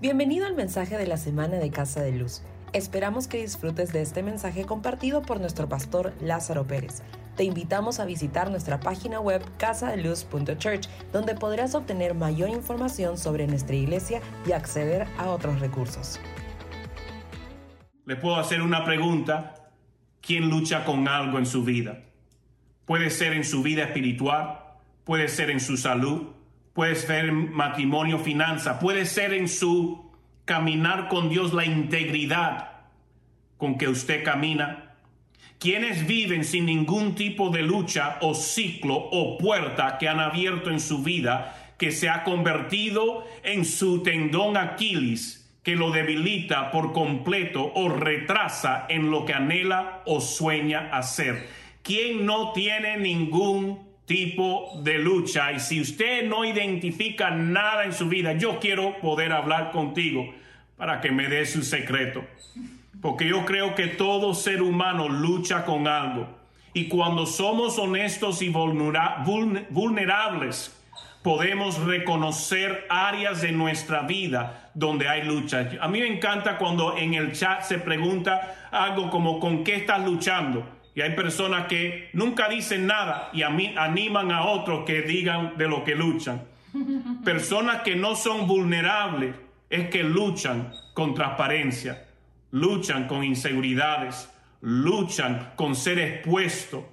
Bienvenido al mensaje de la semana de Casa de Luz. Esperamos que disfrutes de este mensaje compartido por nuestro pastor Lázaro Pérez. Te invitamos a visitar nuestra página web casadeluz.church, donde podrás obtener mayor información sobre nuestra iglesia y acceder a otros recursos. Le puedo hacer una pregunta. ¿Quién lucha con algo en su vida? Puede ser en su vida espiritual, puede ser en su salud, puede ser en matrimonio, finanza, puede ser en su caminar con Dios, la integridad con que usted camina. Quienes viven sin ningún tipo de lucha o ciclo o puerta que han abierto en su vida, que se ha convertido en su tendón Aquiles, que lo debilita por completo o retrasa en lo que anhela o sueña hacer. ¿Quién no tiene ningún tipo de lucha. Y si usted no identifica nada en su vida, yo quiero poder hablar contigo para que me dé su secreto. Porque yo creo que todo ser humano lucha con algo. Y cuando somos honestos y vulnerables, podemos reconocer áreas de nuestra vida donde hay lucha. A mí me encanta cuando en el chat se pregunta algo como ¿con qué estás luchando? Y hay personas que nunca dicen nada y a mí animan a otros que digan de lo que luchan. Personas que no son vulnerables es que luchan con transparencia, luchan con inseguridades, luchan con ser expuesto.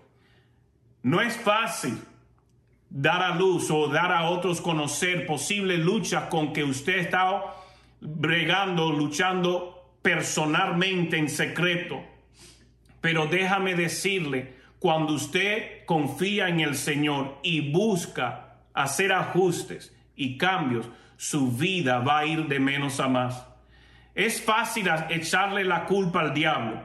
No es fácil dar a luz o dar a otros conocer posibles luchas con que usted está bregando, luchando personalmente en secreto. Pero déjame decirle, cuando usted confía en el Señor y busca hacer ajustes y cambios, su vida va a ir de menos a más. Es fácil echarle la culpa al diablo.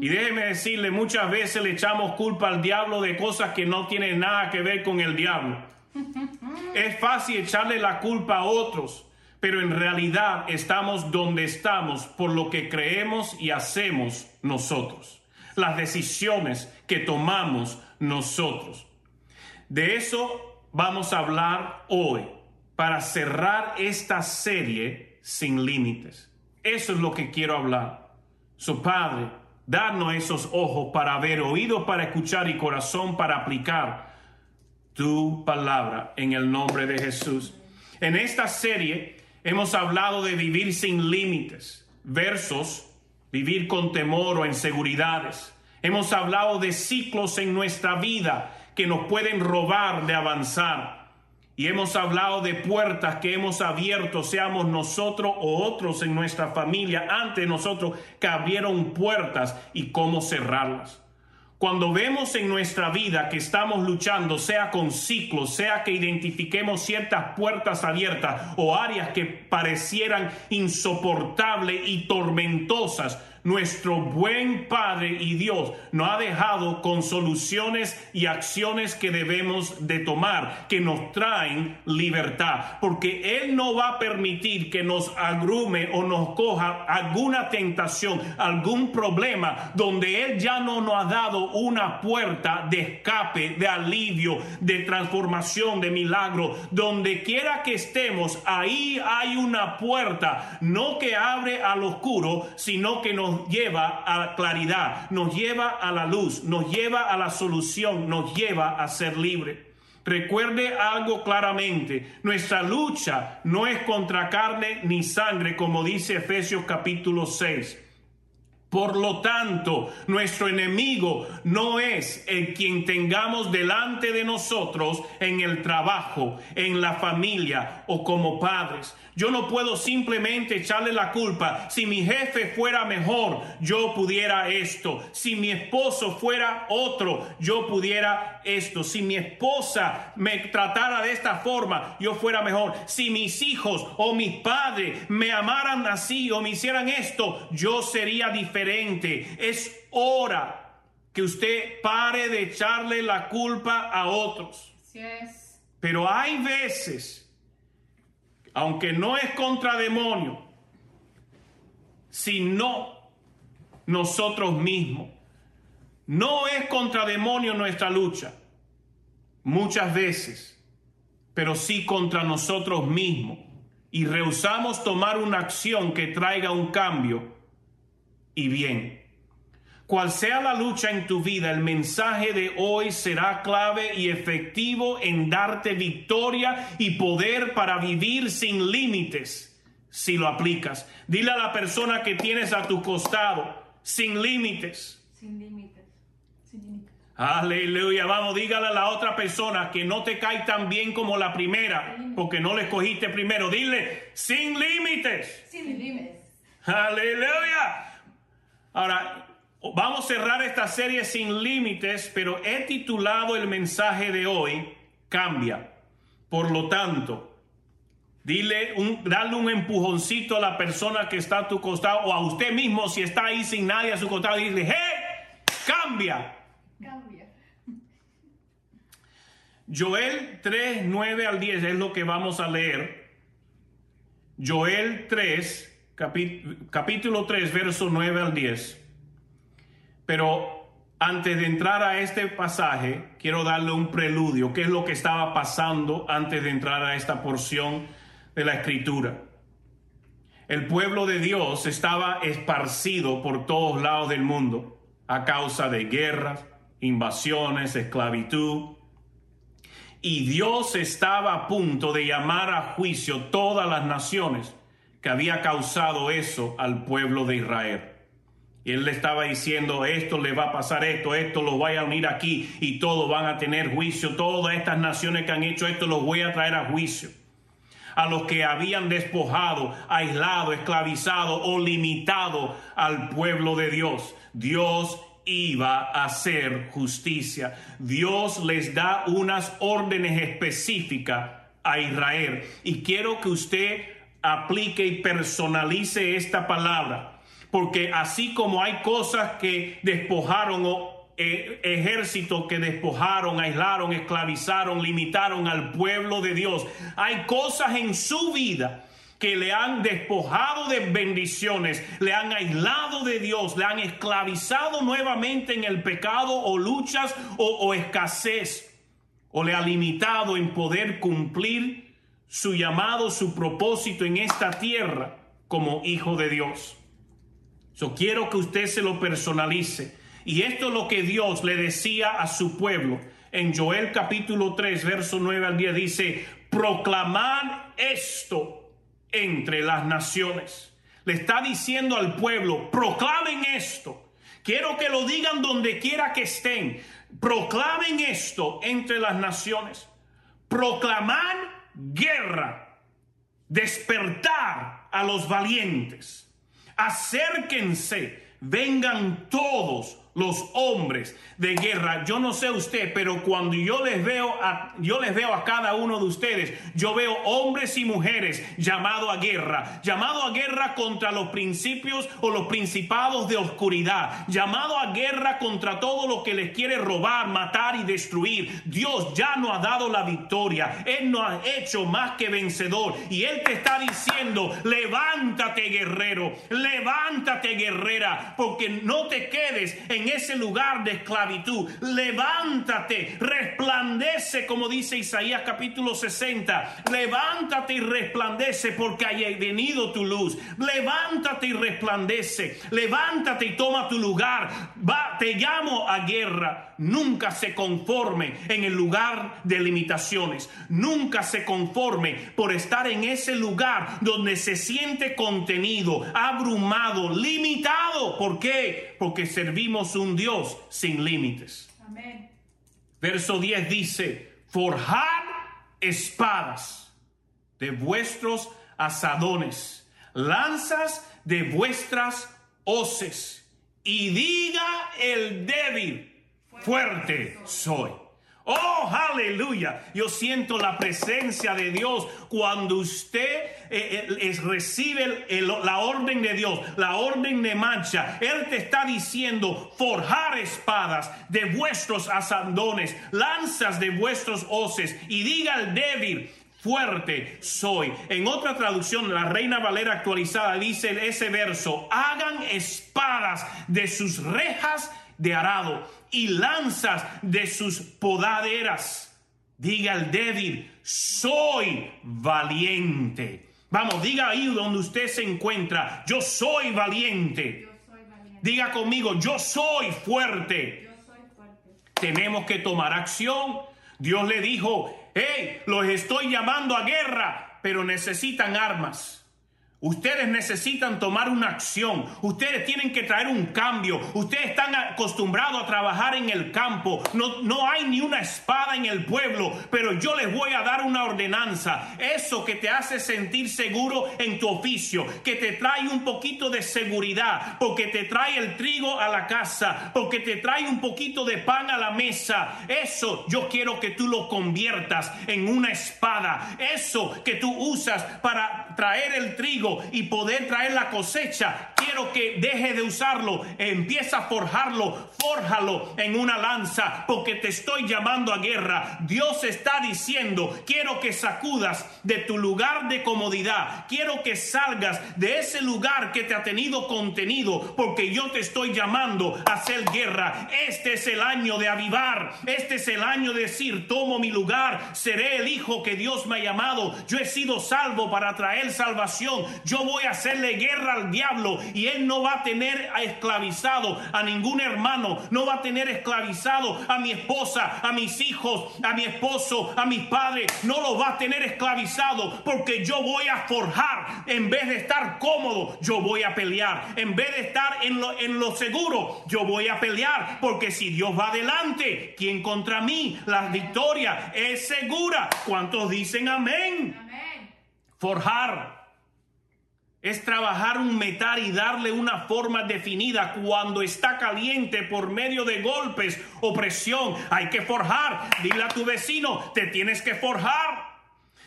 Y déjeme decirle, muchas veces le echamos culpa al diablo de cosas que no tienen nada que ver con el diablo. Es fácil echarle la culpa a otros, pero en realidad estamos donde estamos por lo que creemos y hacemos nosotros, las decisiones que tomamos nosotros. De eso vamos a hablar hoy para cerrar esta serie sin límites. Eso es lo que quiero hablar. Su Padre, danos esos ojos para ver, oídos para escuchar y corazón para aplicar tu palabra en el nombre de Jesús. En esta serie hemos hablado de vivir sin límites, versos, vivir con temor o inseguridades. Hemos hablado de ciclos en nuestra vida que nos pueden robar de avanzar. Y hemos hablado de puertas que hemos abierto, seamos nosotros o otros en nuestra familia, ante nosotros, que abrieron puertas y cómo cerrarlas. Cuando vemos en nuestra vida que estamos luchando, sea con ciclos, sea que identifiquemos ciertas puertas abiertas o áreas que parecieran insoportables y tormentosas, nuestro buen Padre y Dios nos ha dejado con soluciones y acciones que debemos de tomar, que nos traen libertad, porque Él no va a permitir que nos agrume o nos coja alguna tentación, algún problema, donde Él ya no nos ha dado una puerta de escape, de alivio, de transformación, de milagro. Donde quiera que estemos, ahí hay una puerta, no que abre al oscuro, sino que nos lleva a la claridad, nos lleva a la luz, nos lleva a la solución, nos lleva a ser libre. Recuerde algo claramente, nuestra lucha no es contra carne ni sangre, como dice Efesios capítulo 6. Por lo tanto, nuestro enemigo no es el quien tengamos delante de nosotros en el trabajo, en la familia o como padres. Yo no puedo simplemente echarle la culpa. Si mi jefe fuera mejor, yo pudiera esto. Si mi esposo fuera otro, yo pudiera esto. Si mi esposa me tratara de esta forma, yo fuera mejor. Si mis hijos o mis padres me amaran así o me hicieran esto, yo sería diferente. Es hora que usted pare de echarle la culpa a otros. Pero hay veces aunque no es contra demonio, sino nosotros mismos. No es contra demonio nuestra lucha, muchas veces, pero sí contra nosotros mismos. y rehusamos tomar una acción que traiga un cambio y bien. Cual sea la lucha en tu vida, el mensaje de hoy será clave y efectivo en darte victoria y poder para vivir sin límites si lo aplicas. Dile a la persona que tienes a tu costado, sin límites. Sin límites. Sin límites. Aleluya, vamos, dígale a la otra persona que no te cae tan bien como la primera, porque no le escogiste primero. Dile, sin límites. Sin límites. Aleluya. Ahora, vamos a cerrar esta serie sin límites, pero he titulado el mensaje de hoy, Cambia. Por lo tanto, dile un, dale un empujoncito a la persona que está a tu costado o a usted mismo si está ahí sin nadie a su costado. Dile, ¡hey! Cambia. Cambia. Joel 3, 9 al 10 es lo que vamos a leer. Joel 3, capítulo 3, verso 9 al 10. Pero antes de entrar a este pasaje, quiero darle un preludio, qué es lo que estaba pasando antes de entrar a esta porción de la escritura. El pueblo de Dios estaba esparcido por todos lados del mundo a causa de guerras, invasiones, esclavitud. Y Dios estaba a punto de llamar a juicio todas las naciones que había causado eso al pueblo de Israel. Y él le estaba diciendo, esto le va a pasar esto, esto lo voy a unir aquí y todos van a tener juicio. Todas estas naciones que han hecho esto los voy a traer a juicio. A los que habían despojado, aislado, esclavizado o limitado al pueblo de Dios. Dios iba a hacer justicia. Dios les da unas órdenes específicas a Israel. Y quiero que usted aplique y personalice esta palabra. Porque así como hay cosas que despojaron o eh, ejércitos que despojaron, aislaron, esclavizaron, limitaron al pueblo de Dios, hay cosas en su vida que le han despojado de bendiciones, le han aislado de Dios, le han esclavizado nuevamente en el pecado o luchas o, o escasez, o le ha limitado en poder cumplir su llamado, su propósito en esta tierra como hijo de Dios. Yo quiero que usted se lo personalice. Y esto es lo que Dios le decía a su pueblo. En Joel capítulo 3, verso 9 al 10 dice, proclamad esto entre las naciones. Le está diciendo al pueblo, proclamen esto. Quiero que lo digan donde quiera que estén. Proclamen esto entre las naciones. Proclaman guerra. Despertar a los valientes. Acérquense. Vengan todos los hombres de guerra. Yo no sé usted, pero cuando yo les veo a, yo les veo a cada uno de ustedes, yo veo hombres y mujeres llamados a guerra, llamado a guerra contra los principios o los principados de oscuridad, llamado a guerra contra todo lo que les quiere robar, matar y destruir. Dios ya no ha dado la victoria, Él no ha hecho más que vencedor y Él te está diciendo, levántate guerrero, levántate guerrera, porque no te quedes en ese lugar de esclavitud. Levántate, resplandece, como dice Isaías capítulo 60. Levántate y resplandece porque haya venido tu luz. Levántate y resplandece. Levántate y toma tu lugar. Va, te llamo a guerra. Nunca se conforme en el lugar de limitaciones. Nunca se conforme por estar en ese lugar donde se siente contenido, abrumado, limitado. ¿Por qué? Porque servimos un Dios sin límites. Amén. Verso 10 dice, forjad espadas de vuestros asadones, lanzas de vuestras hoces, y diga el débil, fuerte soy. Oh, aleluya. Yo siento la presencia de Dios cuando usted eh, eh, recibe la orden de Dios, la orden de mancha. Él te está diciendo, forjar espadas de vuestros asandones, lanzas de vuestros hoces, y diga al débil, fuerte soy. En otra traducción, la Reina Valera actualizada dice ese verso, hagan espadas de sus rejas de arado y lanzas de sus podaderas. Diga el débil, soy valiente. Vamos, diga ahí donde usted se encuentra, yo soy valiente. Yo soy valiente. Diga conmigo, yo soy fuerte. Yo soy fuerte. Tenemos que tomar acción. Dios le dijo, hey, los estoy llamando a guerra, pero necesitan armas. Ustedes necesitan tomar una acción. Ustedes tienen que traer un cambio. Ustedes están acostumbrados a trabajar en el campo. No, no hay ni una espada en el pueblo, pero yo les voy a dar una ordenanza. Eso que te hace sentir seguro en tu oficio, que te trae un poquito de seguridad, porque te trae el trigo a la casa, porque te trae un poquito de pan a la mesa. Eso yo quiero que tú lo conviertas en una espada. Eso que tú usas para traer el trigo y poder traer la cosecha, quiero que deje de usarlo, empieza a forjarlo, fórjalo en una lanza, porque te estoy llamando a guerra. Dios está diciendo, quiero que sacudas de tu lugar de comodidad, quiero que salgas de ese lugar que te ha tenido contenido, porque yo te estoy llamando a hacer guerra. Este es el año de avivar, este es el año de decir, tomo mi lugar, seré el hijo que Dios me ha llamado, yo he sido salvo para traer salvación, yo voy a hacerle guerra al diablo y él no va a tener esclavizado a ningún hermano, no va a tener esclavizado a mi esposa, a mis hijos, a mi esposo, a mis padres, no lo va a tener esclavizado porque yo voy a forjar, en vez de estar cómodo, yo voy a pelear, en vez de estar en lo, en lo seguro, yo voy a pelear, porque si Dios va adelante, ¿quién contra mí? La victoria es segura. ¿Cuántos dicen amén? Amén. Forjar es trabajar un metal y darle una forma definida cuando está caliente por medio de golpes o presión. Hay que forjar. Dile a tu vecino, te tienes que forjar.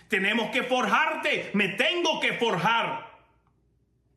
Tenemos que forjarte. Me tengo que forjar.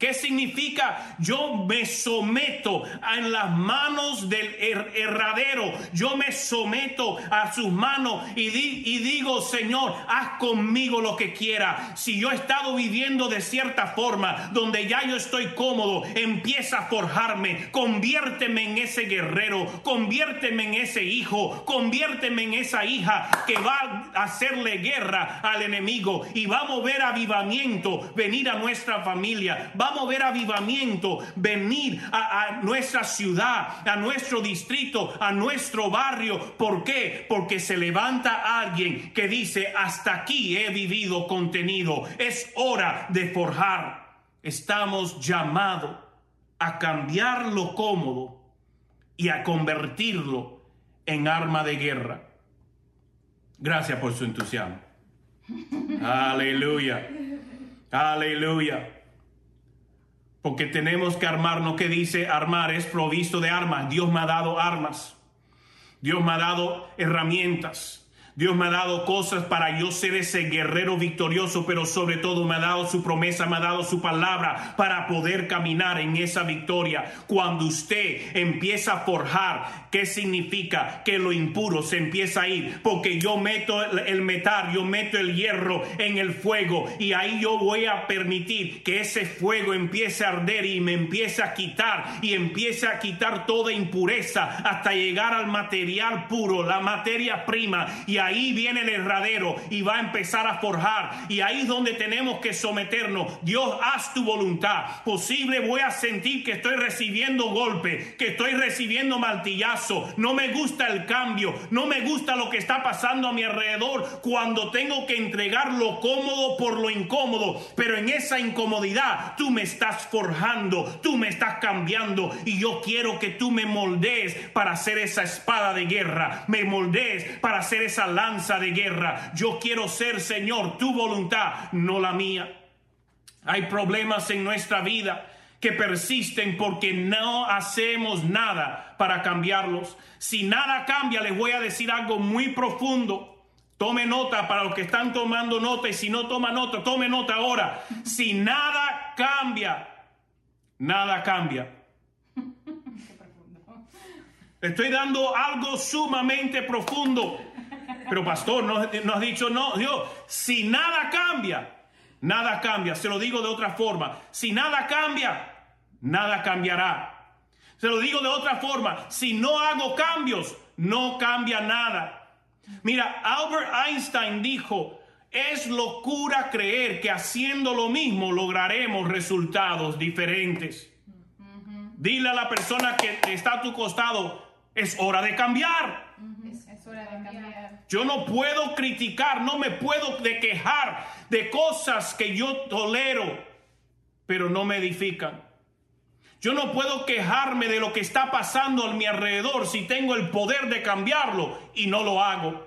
¿Qué significa? Yo me someto en las manos del herradero. Yo me someto a sus manos y, digo, Señor, haz conmigo lo que quiera. Si yo he estado viviendo de cierta forma, donde ya yo estoy cómodo, empieza a forjarme. Conviérteme en ese guerrero. Conviérteme en ese hijo. Conviérteme en esa hija que va a hacerle guerra al enemigo. Y vamos a ver avivamiento venir a nuestra familia. Vamos a ver avivamiento venir a, a, nuestra ciudad, a nuestro distrito, a nuestro barrio. ¿Por qué? Porque se levanta alguien que dice, hasta aquí he vivido contenido. Es hora de forjar. Estamos llamados a cambiar lo cómodo y a convertirlo en arma de guerra. Gracias por su entusiasmo. Aleluya. Aleluya. Porque tenemos que armarnos, que dice armar es provisto de armas. Dios me ha dado armas. Dios me ha dado herramientas. Dios me ha dado cosas para yo ser ese guerrero victorioso, pero sobre todo me ha dado su promesa, me ha dado su palabra para poder caminar en esa victoria. Cuando usted empieza a forjar, ¿qué significa? Que lo impuro se empieza a ir, porque yo meto el metal, yo meto el hierro en el fuego y ahí yo voy a permitir que ese fuego empiece a arder y me empiece a quitar y empiece a quitar toda impureza hasta llegar al material puro, la materia prima y ahí viene el herradero y va a empezar a forjar. Y ahí es donde tenemos que someternos. Dios, haz tu voluntad. Posible voy a sentir que estoy recibiendo golpe, que estoy recibiendo martillazo. No me gusta el cambio, no me gusta lo que está pasando a mi alrededor cuando tengo que entregar lo cómodo por lo incómodo. Pero en esa incomodidad tú me estás forjando, tú me estás cambiando y yo quiero que tú me moldees para hacer esa espada de guerra, me moldees para hacer esa lanza de guerra. Yo quiero ser, Señor, tu voluntad, no la mía. Hay problemas en nuestra vida que persisten porque no hacemos nada para cambiarlos. Si nada cambia, les voy a decir algo muy profundo. Tome nota para los que están tomando nota y si no toma nota, tome nota ahora. Si nada cambia, nada cambia. Estoy dando algo sumamente profundo. Pero pastor, nos, nos ha dicho, no, Dios, si nada cambia, nada cambia. Se lo digo de otra forma. Si nada cambia, nada cambiará. Se lo digo de otra forma. Si no hago cambios, no cambia nada. Mira, Albert Einstein dijo, Es locura creer que haciendo lo mismo lograremos resultados diferentes. Dile a la persona que está a tu costado, es hora de cambiar. Es hora de cambiar. Yo no puedo criticar, no me puedo quejar de cosas que yo tolero, pero no me edifican. Yo no puedo quejarme de lo que está pasando a mi alrededor si tengo el poder de cambiarlo y no lo hago.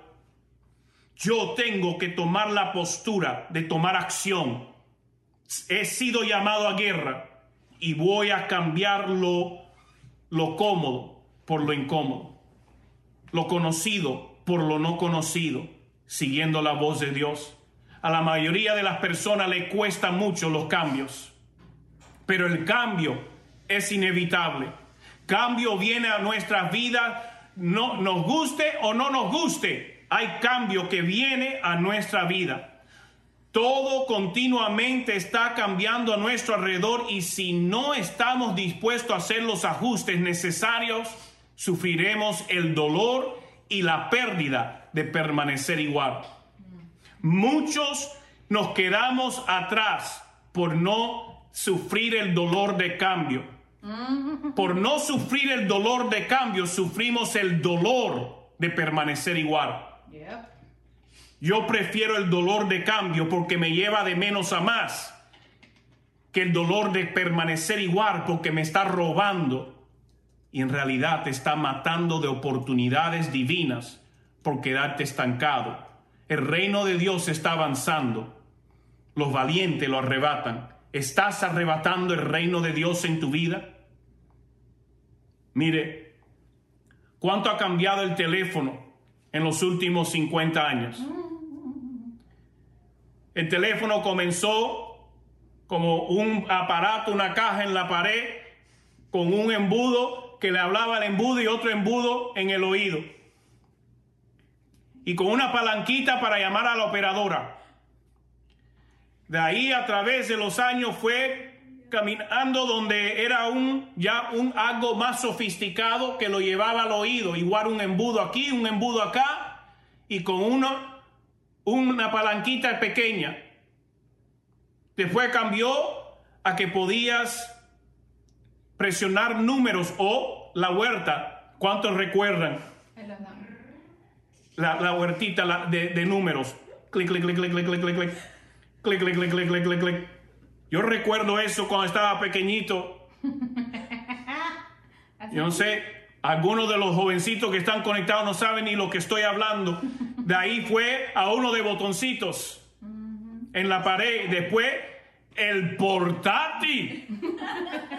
Yo tengo que tomar la postura de tomar acción. He sido llamado a guerra y voy a cambiar lo, lo cómodo por lo incómodo, lo conocido por lo no conocido, siguiendo la voz de Dios. A la mayoría de las personas le cuesta mucho los cambios, pero el cambio es inevitable. Cambio viene a nuestras vidas, no nos guste o no nos guste, hay cambio que viene a nuestra vida. Todo continuamente está cambiando a nuestro alrededor y si no estamos dispuestos a hacer los ajustes necesarios, sufriremos el dolor y la pérdida de permanecer igual. Muchos nos quedamos atrás por no sufrir el dolor de cambio. Por no sufrir el dolor de cambio, sufrimos el dolor de permanecer igual. Yo prefiero el dolor de cambio porque me lleva de menos a más que el dolor de permanecer igual porque me está robando y en realidad te está matando de oportunidades divinas por quedarte estancado. El reino de Dios está avanzando. Los valientes lo arrebatan. ¿Estás arrebatando el reino de Dios en tu vida? Mire, ¿cuánto ha cambiado el teléfono en los últimos 50 años? El teléfono comenzó como un aparato, una caja en la pared, con un embudo que le hablaba al embudo y otro embudo en el oído. Y con una palanquita para llamar a la operadora. De ahí a través de los años fue caminando donde era un ya un algo más sofisticado que lo llevaba al oído, igual un embudo aquí, un embudo acá y con uno una palanquita pequeña. Después cambió a que podías presionar números o la huerta. ¿Cuántos recuerdan? La, la huertita la- de, de números. Clic, clic, clic, clic, clic, clic, clic, clic. Clic, clic, clic, clic, clic, clic, clic. Yo recuerdo eso cuando estaba pequeñito. Yo no sé, algunos de los jovencitos que están conectados no saben ni lo que estoy hablando. De ahí fue a uno de botoncitos en la pared. Después el portátil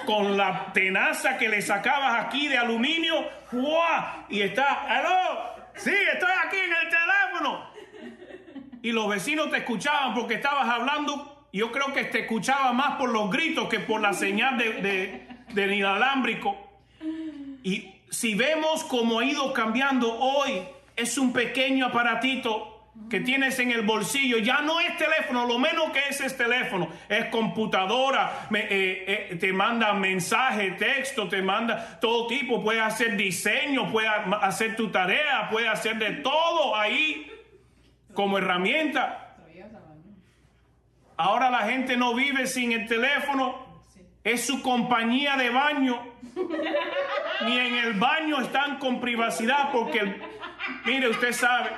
con la tenaza que le sacabas aquí de aluminio. ¡Fua! Y está, ¡aló! Sí, estoy aquí en el teléfono. Y los vecinos te escuchaban porque estabas hablando. Yo creo que te escuchaba más por los gritos que por la señal de, de, del inalámbrico. Y si vemos cómo ha ido cambiando hoy, es un pequeño aparatito que tienes en el bolsillo. Ya no es teléfono, lo menos que es es teléfono. Es computadora, eh, eh, te manda mensaje, texto, te manda todo tipo. Puedes hacer diseño, puedes ha- hacer tu tarea, puedes hacer de todo ahí como herramienta. Ahora la gente no vive sin el teléfono. Es su compañía de baño. Ni en el baño están con privacidad porque, mire, usted sabe,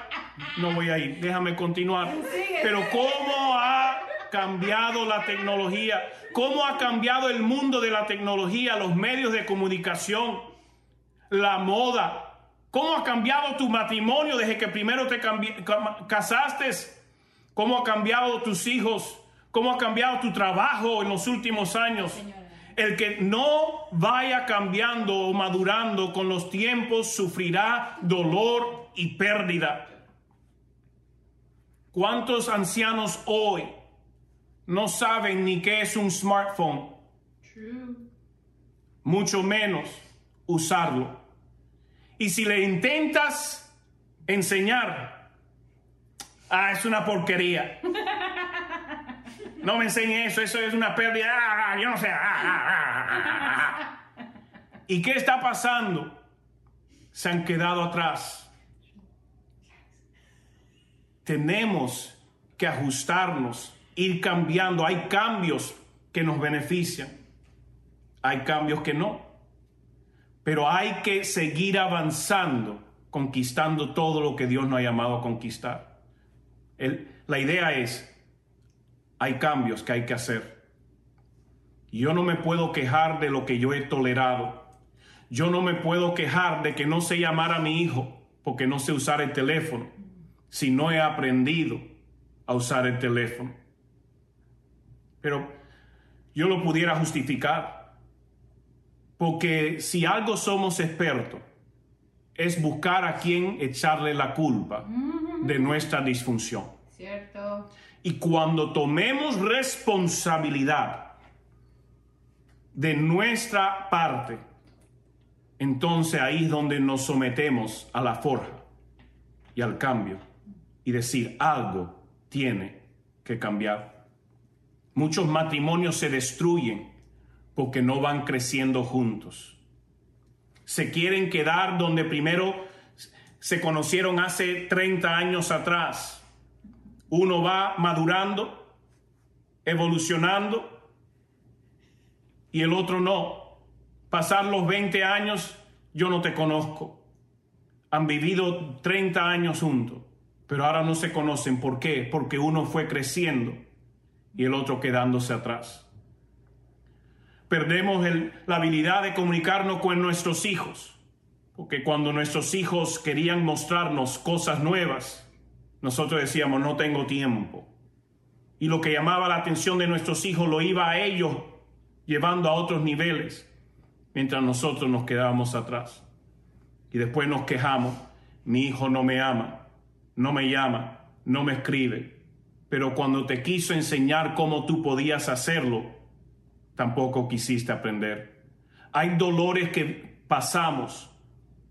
no voy a ir, déjame continuar. Pero cómo ha cambiado la tecnología, cómo ha cambiado el mundo de la tecnología, los medios de comunicación, la moda, cómo ha cambiado tu matrimonio desde que primero te casaste, cómo ha cambiado tus hijos, cómo ha cambiado tu trabajo en los últimos años. El que no vaya cambiando o madurando con los tiempos sufrirá dolor y pérdida. ¿Cuántos ancianos hoy no saben ni qué es un smartphone? True. Mucho menos usarlo. Y si le intentas enseñar, ah, es una porquería. No me enseñe eso, eso es una pérdida. Ah, yo no sé. Ah, ah, ah, ah, ah. ¿Y qué está pasando? Se han quedado atrás. Tenemos que ajustarnos, ir cambiando. Hay cambios que nos benefician, hay cambios que no. Pero hay que seguir avanzando, conquistando todo lo que Dios nos ha llamado a conquistar. La idea es, hay cambios que hay que hacer. Yo no me puedo quejar de lo que yo he tolerado. Yo no me puedo quejar de que no sé llamar a mi hijo porque no sé usar el teléfono si no he aprendido a usar el teléfono. Pero yo lo pudiera justificar. Porque si algo somos expertos, es buscar a quien echarle la culpa de nuestra disfunción. Cierto. Y cuando tomemos responsabilidad de nuestra parte, entonces ahí es donde nos sometemos a la forja y al cambio y decir algo tiene que cambiar. Muchos matrimonios se destruyen porque no van creciendo juntos. Se quieren quedar donde primero se conocieron hace 30 años atrás. Uno va madurando, evolucionando y el otro no. Pasar los 20 años, yo no te conozco. Han vivido 30 años juntos, pero ahora no se conocen. ¿Por qué? Porque uno fue creciendo y el otro quedándose atrás. Perdemos la habilidad de comunicarnos con nuestros hijos, porque cuando nuestros hijos querían mostrarnos cosas nuevas, nosotros decíamos, no tengo tiempo. Y lo que llamaba la atención de nuestros hijos lo iba a ellos llevando a otros niveles, mientras nosotros nos quedábamos atrás. Y después nos quejamos, mi hijo no me ama, no me llama, no me escribe. Pero cuando te quiso enseñar cómo tú podías hacerlo, tampoco quisiste aprender. Hay dolores que pasamos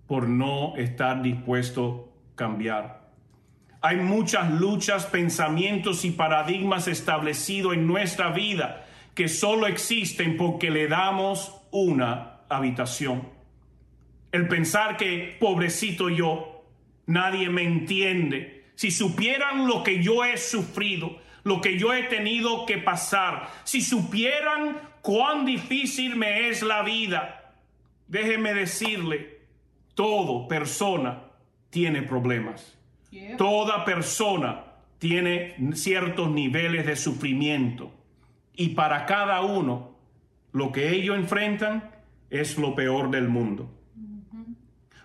por no estar dispuesto a cambiar. Hay muchas luchas, pensamientos y paradigmas establecidos en nuestra vida que solo existen porque le damos una habitación. El pensar que, pobrecito yo, nadie me entiende. Si supieran lo que yo he sufrido, lo que yo he tenido que pasar, si supieran cuán difícil me es la vida, déjeme decirle, todo persona tiene problemas. Yeah. Toda persona tiene ciertos niveles de sufrimiento y para cada uno lo que ellos enfrentan es lo peor del mundo.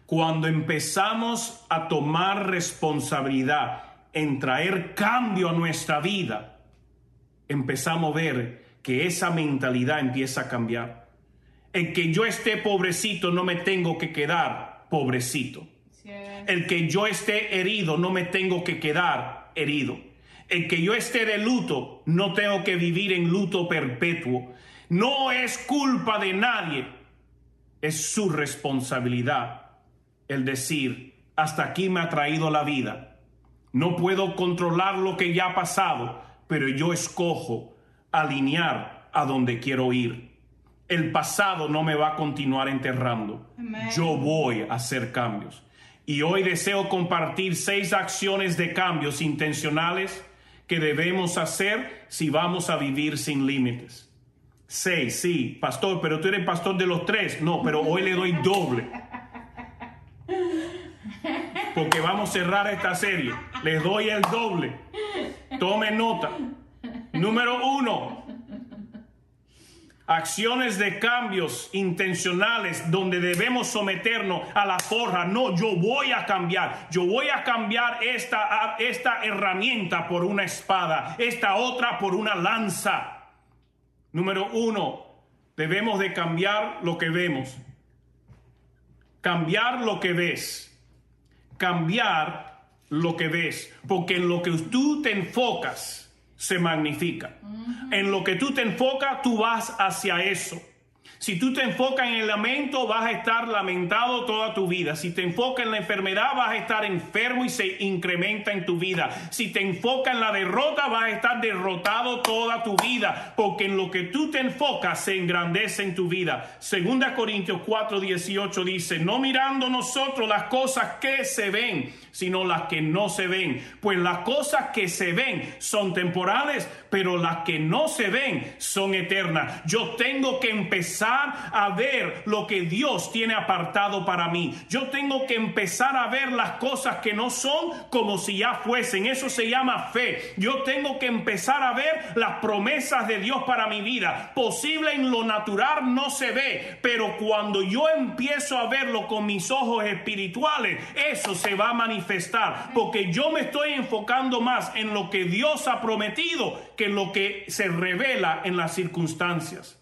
Cuando empezamos a tomar responsabilidad en traer cambio a nuestra vida, empezamos a ver que esa mentalidad empieza a cambiar. En que yo esté pobrecito no me tengo que quedar pobrecito. El que yo esté herido, no me tengo que quedar herido. El que yo esté de luto, no tengo que vivir en luto perpetuo. No es culpa de nadie, es su responsabilidad el decir, hasta aquí me ha traído la vida. No puedo controlar lo que ya ha pasado, pero yo escojo alinear a donde quiero ir. El pasado no me va a continuar enterrando. Yo voy a hacer cambios. Y hoy deseo compartir seis acciones de cambios intencionales que debemos hacer si vamos a vivir sin límites. Seis, sí, pastor, pero tú eres pastor de los tres. No, pero hoy le doy doble. Porque vamos a cerrar esta serie. Les doy el doble. Tome nota. Número uno, acciones de cambios intencionales donde debemos someternos a la forja. No, yo voy a cambiar. Yo voy a cambiar esta, esta herramienta por una espada, esta otra por una lanza. Número uno, debemos de cambiar lo que vemos. Cambiar lo que ves. Cambiar lo que ves. Porque en lo que tú te enfocas, se magnifica. En lo que tú te enfocas, tú vas hacia eso. Si tú te enfocas en el lamento, vas a estar lamentado toda tu vida. Si te enfocas en la enfermedad, vas a estar enfermo y se incrementa en tu vida. Si te enfocas en la derrota, vas a estar derrotado toda tu vida. Porque en lo que tú te enfocas se engrandece en tu vida. Segunda Corintios 4, 18 dice, no mirando nosotros las cosas que se ven, sino las que no se ven. Pues las cosas que se ven son temporales, pero las que no se ven son eternas. Yo tengo que empezar a ver lo que Dios tiene apartado para mí. Yo tengo que empezar a ver las cosas que no son como si ya fuesen. Eso se llama fe. Yo tengo que empezar a ver las promesas de Dios para mi vida. Posible en lo natural no se ve, pero cuando yo empiezo a verlo con mis ojos espirituales, eso se va a manifestar. Porque yo me estoy enfocando más en lo que Dios ha prometido que lo que se revela en las circunstancias.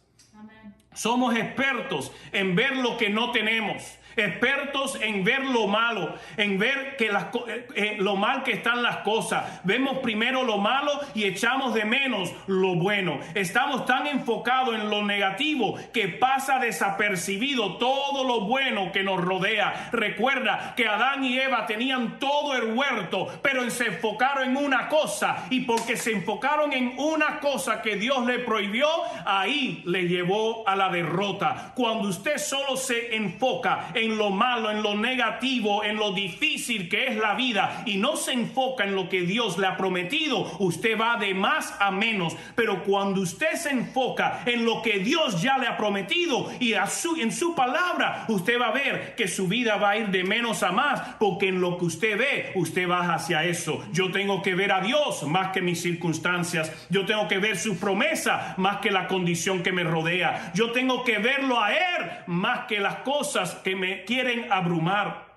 Somos expertos en ver lo que no tenemos. Expertos en ver lo malo, en ver que eh, eh, lo mal que están las cosas. Vemos primero lo malo y echamos de menos lo bueno. Estamos tan enfocados en lo negativo que pasa desapercibido todo lo bueno que nos rodea. Recuerda que Adán y Eva tenían todo el huerto, pero se enfocaron en una cosa y porque se enfocaron en una cosa que Dios le prohibió, ahí le llevó a la derrota. Cuando usted solo se enfoca en lo malo, en lo negativo, en lo difícil que es la vida y no se enfoca en lo que Dios le ha prometido, usted va de más a menos. Pero cuando usted se enfoca en lo que Dios ya le ha prometido y en su palabra, usted va a ver que su vida va a ir de menos a más, porque en lo que usted ve, usted va hacia eso. Yo tengo que ver a Dios más que mis circunstancias. Yo tengo que ver su promesa más que la condición que me rodea. Yo tengo que verlo a Él más que las cosas que me quieren abrumar.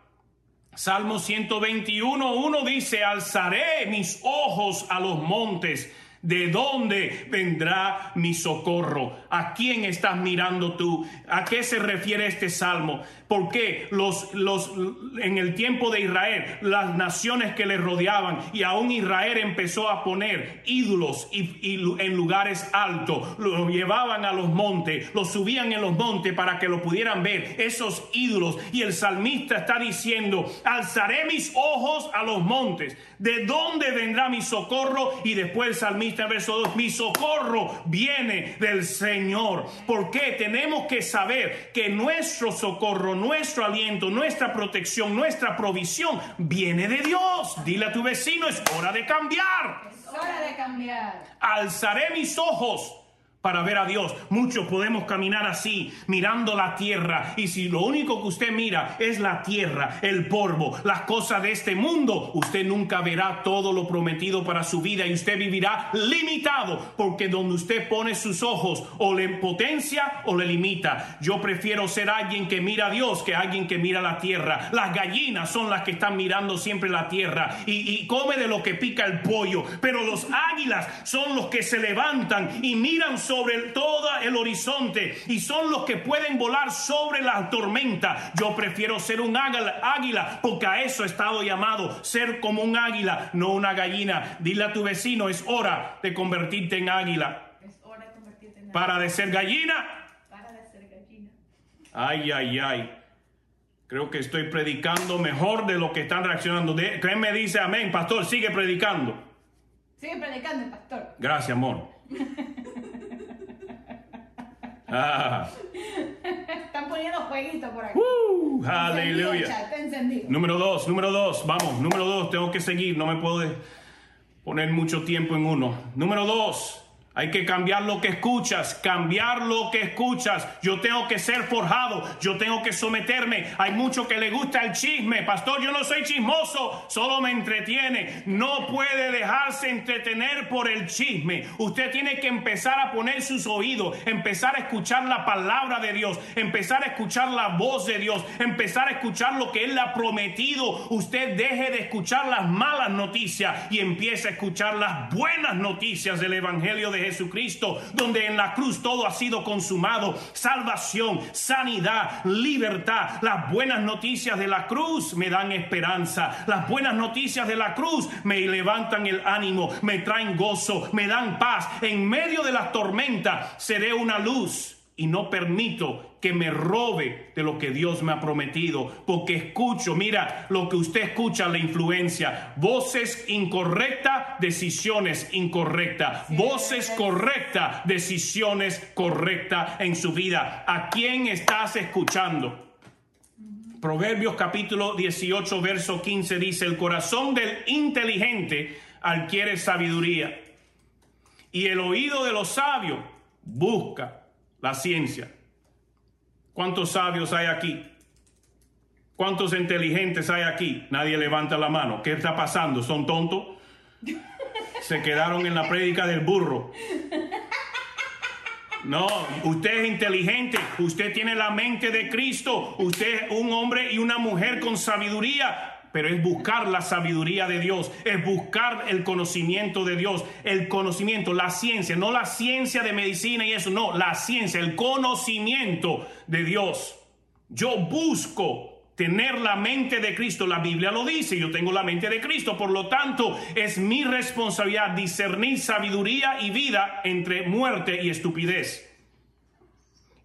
Salmo 121, 1 dice, alzaré mis ojos a los montes. ¿De dónde vendrá mi socorro? ¿A quién estás mirando tú? ¿A qué se refiere este salmo? Porque los, los, en el tiempo de Israel, las naciones que le rodeaban y aún Israel empezó a poner ídolos y, y en lugares altos, lo llevaban a los montes, lo subían en los montes para que lo pudieran ver, esos ídolos. Y el salmista está diciendo, alzaré mis ojos a los montes. ¿De dónde vendrá mi socorro? Y después el salmista verso 2, mi socorro viene del Señor. Porque tenemos que saber que nuestro socorro, nuestro aliento, nuestra protección, nuestra provisión viene de Dios. Dile a tu vecino, es hora de cambiar. Es hora de cambiar. Alzaré mis ojos para ver a Dios. Muchos podemos caminar así, mirando la tierra. Y si lo único que usted mira es la tierra, el polvo, las cosas de este mundo, usted nunca verá todo lo prometido para su vida y usted vivirá limitado. Porque donde usted pone sus ojos, o le potencia o le limita. Yo prefiero ser alguien que mira a Dios que alguien que mira la tierra. Las gallinas son las que están mirando siempre la tierra y, y come de lo que pica el pollo. Pero los águilas son los que se levantan y miran sobre el- todo el horizonte y son los que pueden volar sobre la tormenta. Yo prefiero ser un águila, águila porque a eso he estado llamado, ser como un águila, no una gallina. Dile a tu vecino, es hora de convertirte en águila. Es hora de convertirte en Para de ser gallina. Para de ser gallina. Ay, ay, ay. Creo que estoy predicando mejor de lo que están reaccionando. ¿Quién me dice amén? Pastor, sigue predicando. Sigue predicando, pastor. Gracias, amor. Ah, Están poniendo jueguito por aquí. uh, aleluya. Número dos, número dos, vamos, número dos, tengo que seguir, no me puedo poner mucho tiempo en uno. Número dos, hay que cambiar lo que escuchas, cambiar lo que escuchas. Yo tengo que ser forjado, yo tengo que someterme. Hay mucho que le gusta el chisme. Pastor, yo no soy chismoso, solo me entretiene. No puede dejarse entretener por el chisme. Usted tiene que empezar a poner sus oídos, empezar a escuchar la palabra de Dios, empezar a escuchar la voz de Dios, empezar a escuchar lo que Él le ha prometido. Usted deje de escuchar las malas noticias y empiece a escuchar las buenas noticias del Evangelio de Jesucristo, donde en la cruz todo ha sido consumado, salvación, sanidad, libertad. Las buenas noticias de la cruz me dan esperanza. Las buenas noticias de la cruz me levantan el ánimo, me traen gozo, me dan paz. En medio de la tormenta seré una luz y no permito que me robe de lo que Dios me ha prometido, porque escucho, mira, lo que usted escucha la influencia, voces incorrectas, decisiones incorrectas, voces correctas, decisiones correctas en su vida. ¿A quién estás escuchando? Proverbios capítulo 18, verso 15 dice, el corazón del inteligente adquiere sabiduría y el oído de los sabios busca la ciencia. ¿Cuántos sabios hay aquí? ¿Cuántos inteligentes hay aquí? Nadie levanta la mano. ¿Qué está pasando? ¿Son tontos? Se quedaron en la prédica del burro. No, usted es inteligente, usted tiene la mente de Cristo, usted es un hombre y una mujer con sabiduría pero es buscar la sabiduría de Dios, es buscar el conocimiento de Dios, el conocimiento, la ciencia, no la ciencia de medicina y eso, no, la ciencia, el conocimiento de Dios. Yo busco tener la mente de Cristo, la Biblia lo dice, yo tengo la mente de Cristo, por lo tanto es mi responsabilidad discernir sabiduría y vida entre muerte y estupidez.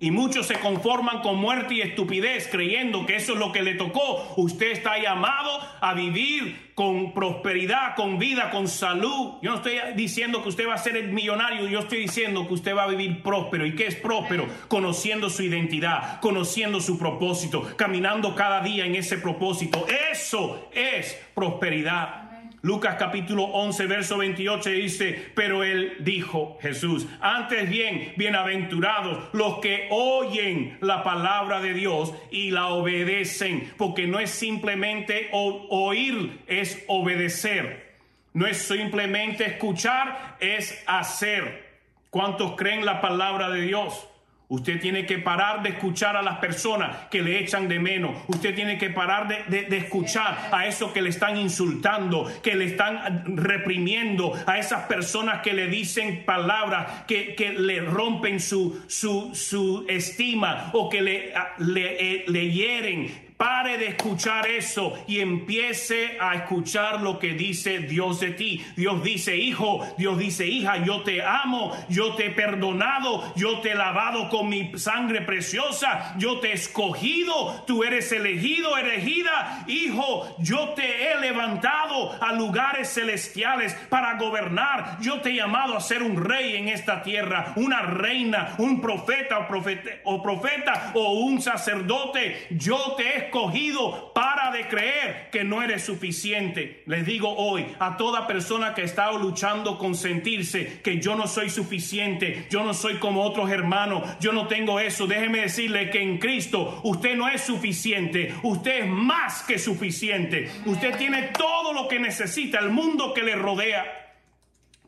Y muchos se conforman con muerte y estupidez creyendo que eso es lo que le tocó. Usted está llamado a vivir con prosperidad, con vida, con salud. Yo no estoy diciendo que usted va a ser el millonario, yo estoy diciendo que usted va a vivir próspero. ¿Y qué es próspero? Conociendo su identidad, conociendo su propósito, caminando cada día en ese propósito. Eso es prosperidad. Lucas capítulo 11, verso 28 dice, pero él dijo, Jesús, antes bien, bienaventurados los que oyen la palabra de Dios y la obedecen, porque no es simplemente oír, es obedecer. No es simplemente escuchar, es hacer. ¿Cuántos creen la palabra de Dios? Usted tiene que parar de escuchar a las personas que le echan de menos. Usted tiene que parar de, escuchar a esos que le están insultando, que le están reprimiendo, a esas personas que le dicen palabras que, le rompen su, su, su, estima o que le, le, eh, le hieren Pare de escuchar eso y empiece a escuchar lo que dice Dios de ti. Dios dice, hijo, Dios dice, hija, yo te amo, yo te he perdonado, yo te he lavado con mi sangre preciosa, yo te he escogido, tú eres elegido, elegida, hijo, yo te he levantado a lugares celestiales para gobernar, yo te he llamado a ser un rey en esta tierra, una reina, un profeta o profeta o, profeta, o un sacerdote, yo te he escogido, para de creer que no eres suficiente. Les digo hoy a toda persona que está luchando con sentirse que yo no soy suficiente, yo no soy como otros hermanos, yo no tengo eso. Déjeme decirle que en Cristo usted no es suficiente, usted es más que suficiente. Usted tiene todo lo que necesita, el mundo que le rodea.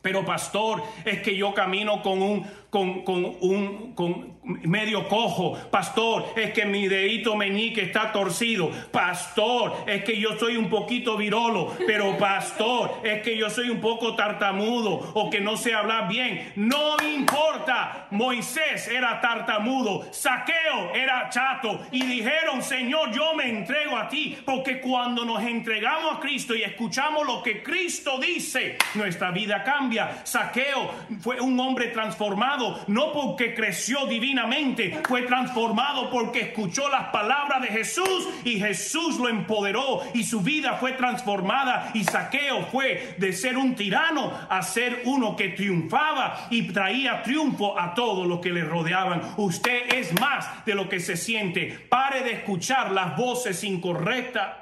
Pero pastor, es que yo camino con un con, un con medio cojo. Pastor, es que mi dedito meñique está torcido. Pastor, es que yo soy un poquito virolo. Pero pastor, es que yo soy un poco tartamudo o que no sé hablar bien. No importa. Moisés era tartamudo. Saqueo era chato. Y dijeron, Señor, yo me entrego a ti. Porque cuando nos entregamos a Cristo y escuchamos lo que Cristo dice, nuestra vida cambia. Saqueo fue un hombre transformado no porque creció divinamente, fue transformado porque escuchó las palabras de Jesús y Jesús lo empoderó y su vida fue transformada y Saqueo fue de ser un tirano a ser uno que triunfaba y traía triunfo a todos los que le rodeaban. Usted es más de lo que se siente. Pare de escuchar las voces incorrectas.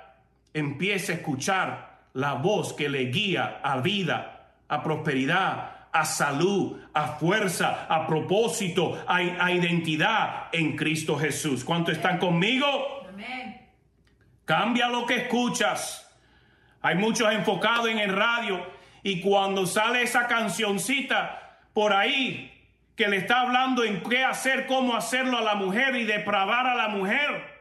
Empiece a escuchar la voz que le guía a vida, a prosperidad, a salud, a fuerza, a propósito, a, identidad en Cristo Jesús. ¿Cuánto están conmigo? Cambia lo que escuchas. Hay muchos enfocados en el radio y cuando sale esa cancioncita por ahí que le está hablando en qué hacer, cómo hacerlo a la mujer y depravar a la mujer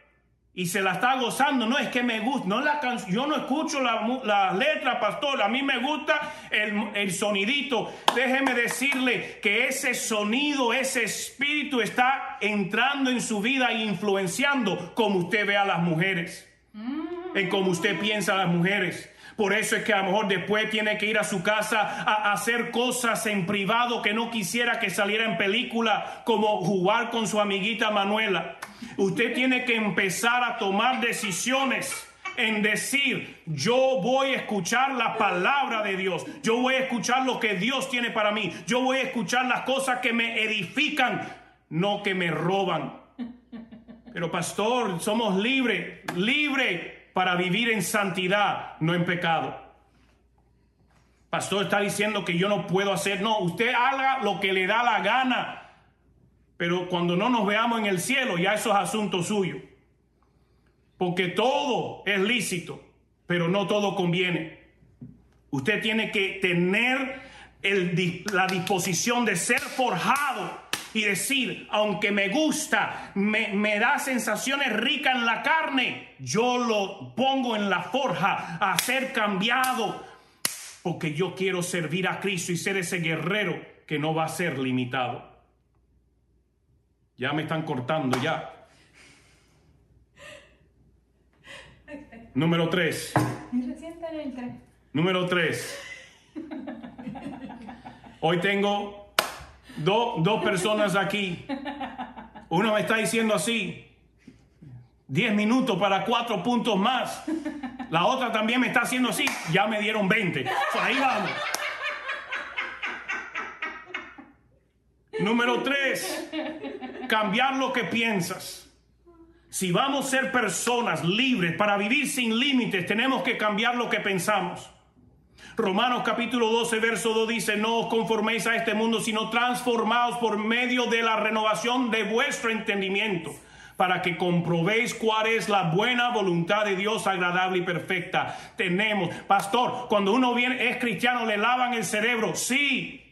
y se la está gozando. No es que me gusta, no la yo no escucho la, la, letra, pastor. A mí me gusta el, el, sonidito. Déjeme decirle que ese sonido, ese espíritu está entrando en su vida e influenciando como usted ve a las mujeres, en como usted piensa a las mujeres. Por eso es que a lo mejor después tiene que ir a su casa a, hacer cosas en privado que no quisiera que saliera en película, como jugar con su amiguita Manuela. Usted tiene que empezar a tomar decisiones en decir, yo voy a escuchar la palabra de Dios, yo voy a escuchar lo que Dios tiene para mí, yo voy a escuchar las cosas que me edifican, no que me roban. Pero pastor, somos libres, libres para vivir en santidad, no en pecado. Pastor está diciendo que yo no puedo hacer, no, usted haga lo que le da la gana. Pero cuando no nos veamos en el cielo, ya eso es asunto suyo. Porque todo es lícito, pero no todo conviene. Usted tiene que tener la disposición de ser forjado y decir, aunque me gusta, me, me, da sensaciones ricas en la carne, yo lo pongo en la forja a ser cambiado, porque yo quiero servir a Cristo y ser ese guerrero que no va a ser limitado. Ya me están cortando, ya. Número 3. Número 3. Hoy tengo dos personas aquí. Uno me está diciendo así, 10 minutos para cuatro puntos más. La otra también me está haciendo así, ya me dieron 20. ahí vamos. Número 3, cambiar lo que piensas. Si vamos a ser personas libres para vivir sin límites, tenemos que cambiar lo que pensamos. Romanos capítulo 12, verso 2 dice, no os conforméis a este mundo, sino transformaos por medio de la renovación de vuestro entendimiento, para que comprobéis cuál es la buena voluntad de Dios agradable y perfecta. Tenemos, pastor, cuando uno viene, es cristiano, le lavan el cerebro, sí,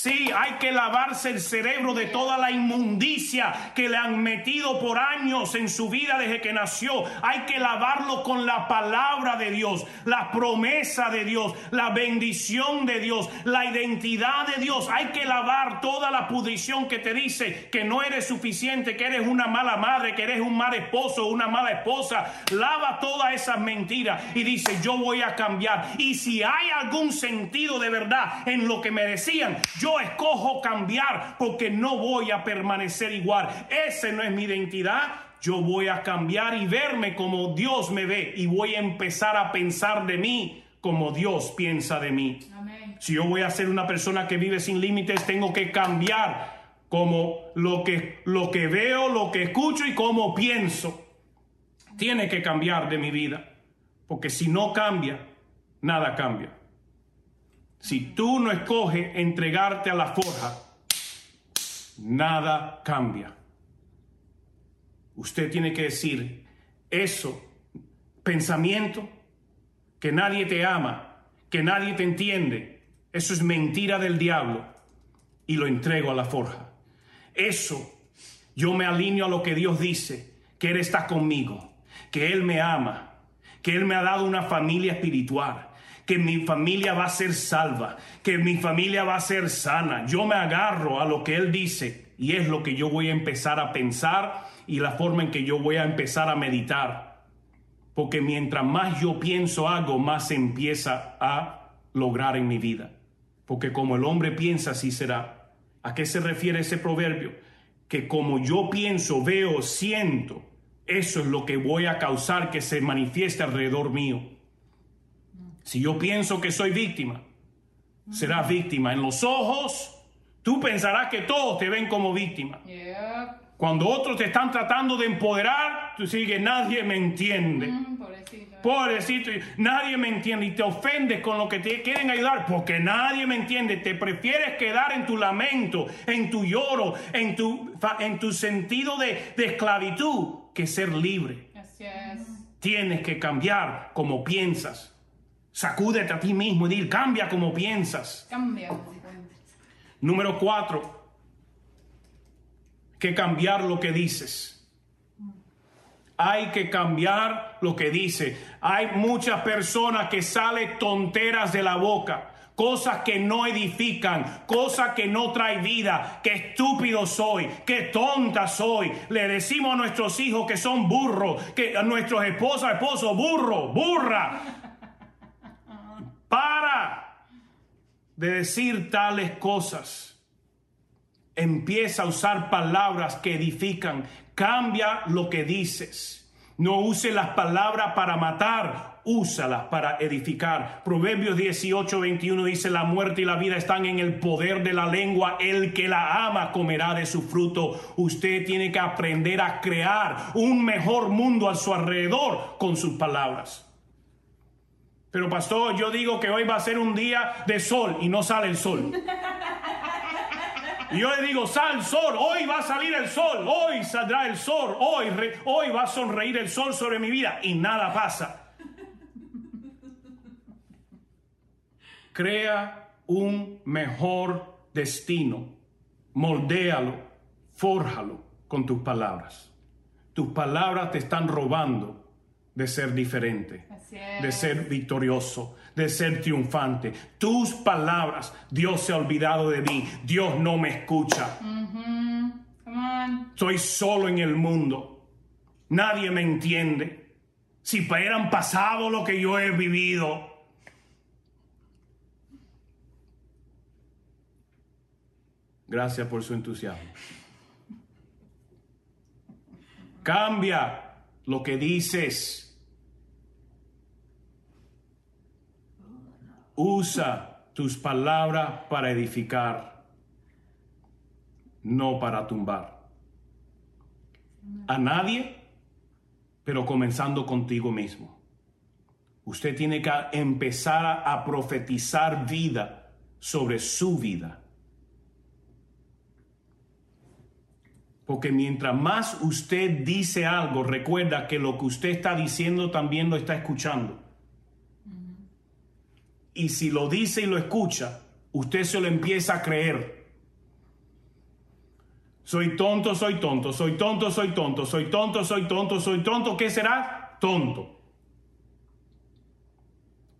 Sí, hay que lavarse el cerebro de toda la inmundicia que le han metido por años en su vida desde que nació. Hay que lavarlo con la palabra de Dios, la promesa de Dios, la bendición de Dios, la identidad de Dios. Hay que lavar toda la pudrición que te dice que no eres suficiente, que eres una mala madre, que eres un mal esposo, una mala esposa. Lava todas esas mentiras y dice, yo voy a cambiar. Y si hay algún sentido de verdad en lo que me decían, yo escojo cambiar porque no voy a permanecer igual. Esa no es mi identidad. Yo voy a cambiar y verme como Dios me ve y voy a empezar a pensar de mí como Dios piensa de mí. Si yo voy a ser una persona que vive sin límites, tengo que cambiar como lo que, lo que veo, lo que escucho y cómo pienso. Tiene que cambiar de mi vida, porque si no cambia, nada cambia. Si tú no escoges entregarte a la forja, nada cambia. Usted tiene que decir, eso, pensamiento, que nadie te ama, que nadie te entiende, eso es mentira del diablo y lo entrego a la forja. Eso, yo me alineo a lo que Dios dice, que Él está conmigo, que Él me ama, que Él me ha dado una familia espiritual, que mi familia va a ser salva, que mi familia va a ser sana. Yo me agarro a lo que Él dice y es lo que yo voy a empezar a pensar y la forma en que yo voy a empezar a meditar. Porque mientras más yo pienso algo, más se empieza a lograr en mi vida. Porque como el hombre piensa, así será. ¿A qué se refiere ese proverbio? Que como yo pienso, veo, siento, eso es lo que voy a causar que se manifieste alrededor mío. Si yo pienso que soy víctima, serás víctima. En los ojos, tú pensarás que todos te ven como víctima. Cuando otros te están tratando de empoderar, tú sigues, nadie me entiende. Mm, pobrecito. pobrecito, nadie me entiende. Y te ofendes con lo que te quieren ayudar, porque nadie me entiende. Te prefieres quedar en tu lamento, en tu lloro, en tu, en tu sentido de, de esclavitud, que ser libre. Tienes que cambiar como piensas. Sacúdete a ti mismo y dir, cambia como piensas. Cambia. Número cuatro, que cambiar lo que dices. Hay que cambiar lo que dice. Hay muchas personas que salen tonteras de la boca, cosas que no edifican, cosas que no traen vida. Qué estúpido soy, qué tonta soy. Le decimos a nuestros hijos que son burros, que a nuestros esposas, esposos, burro, burra. De decir tales cosas. Empieza a usar palabras que edifican. Cambia lo que dices. No use las palabras para matar, úsalas para edificar. Proverbios 18, 21 dice, la muerte y la vida están en el poder de la lengua. El que la ama comerá de su fruto. Usted tiene que aprender a crear un mejor mundo a su alrededor con sus palabras. Pero pastor, yo digo que hoy va a ser un día de sol y no sale el sol. Y yo le digo, sal sol, hoy va a salir el sol, hoy saldrá el sol, hoy, hoy va a sonreír el sol sobre mi vida y nada pasa. Crea un mejor destino, moldéalo, fórjalo con tus palabras. Tus palabras te están robando de ser diferente, de ser victorioso, de ser triunfante. Tus palabras, Dios se ha olvidado de mí, Dios no me escucha. Soy solo en el mundo, nadie me entiende. Si hubieran pasado lo que yo he vivido, Gracias por su entusiasmo. Cambia lo que dices. Usa tus palabras para edificar, no para tumbar. A nadie, pero comenzando contigo mismo. Usted tiene que empezar a profetizar vida sobre su vida. Porque mientras más usted dice algo, recuerda que lo que usted está diciendo también lo está escuchando y si lo dice y lo escucha, usted se lo empieza a creer. Soy tonto, soy tonto, soy tonto, soy tonto, soy tonto, soy tonto, soy tonto. ¿Qué será? Tonto.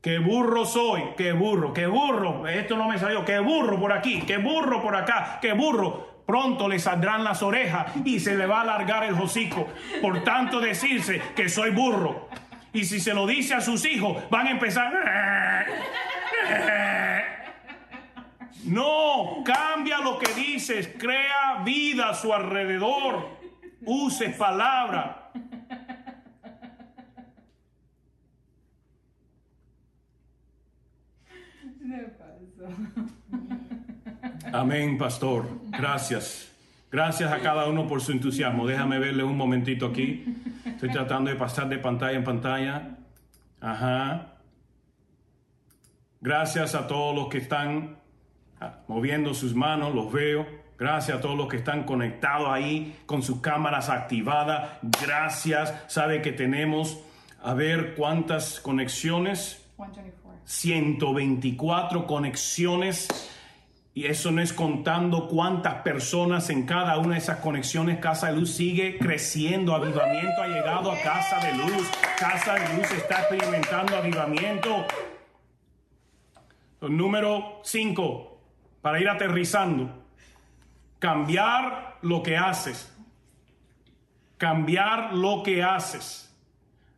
Qué burro soy, qué burro, qué burro. Esto no me salió. Qué burro por aquí, qué burro por acá, qué burro. Pronto le saldrán las orejas y se le va a alargar el hocico. Por tanto decirse que soy burro. Y si se lo dice a sus hijos, van a empezar... No, cambia lo que dices, crea vida a su alrededor, use palabra. Amén, pastor. Gracias. Gracias a cada uno por su entusiasmo. Déjame verle un momentito aquí. Estoy tratando de pasar de pantalla en pantalla. Ajá. Gracias a todos los que están ah, moviendo sus manos, los veo. Gracias a todos los que están conectados ahí con sus cámaras activadas. Gracias. Sabe que tenemos, a ver cuántas conexiones. 124 conexiones. Y eso no es contando cuántas personas en cada una de esas conexiones Casa de Luz sigue creciendo. Avivamiento ha llegado a Casa de Luz. Casa de Luz está experimentando avivamiento. Número 5, para ir aterrizando, cambiar lo que haces. Cambiar lo que haces.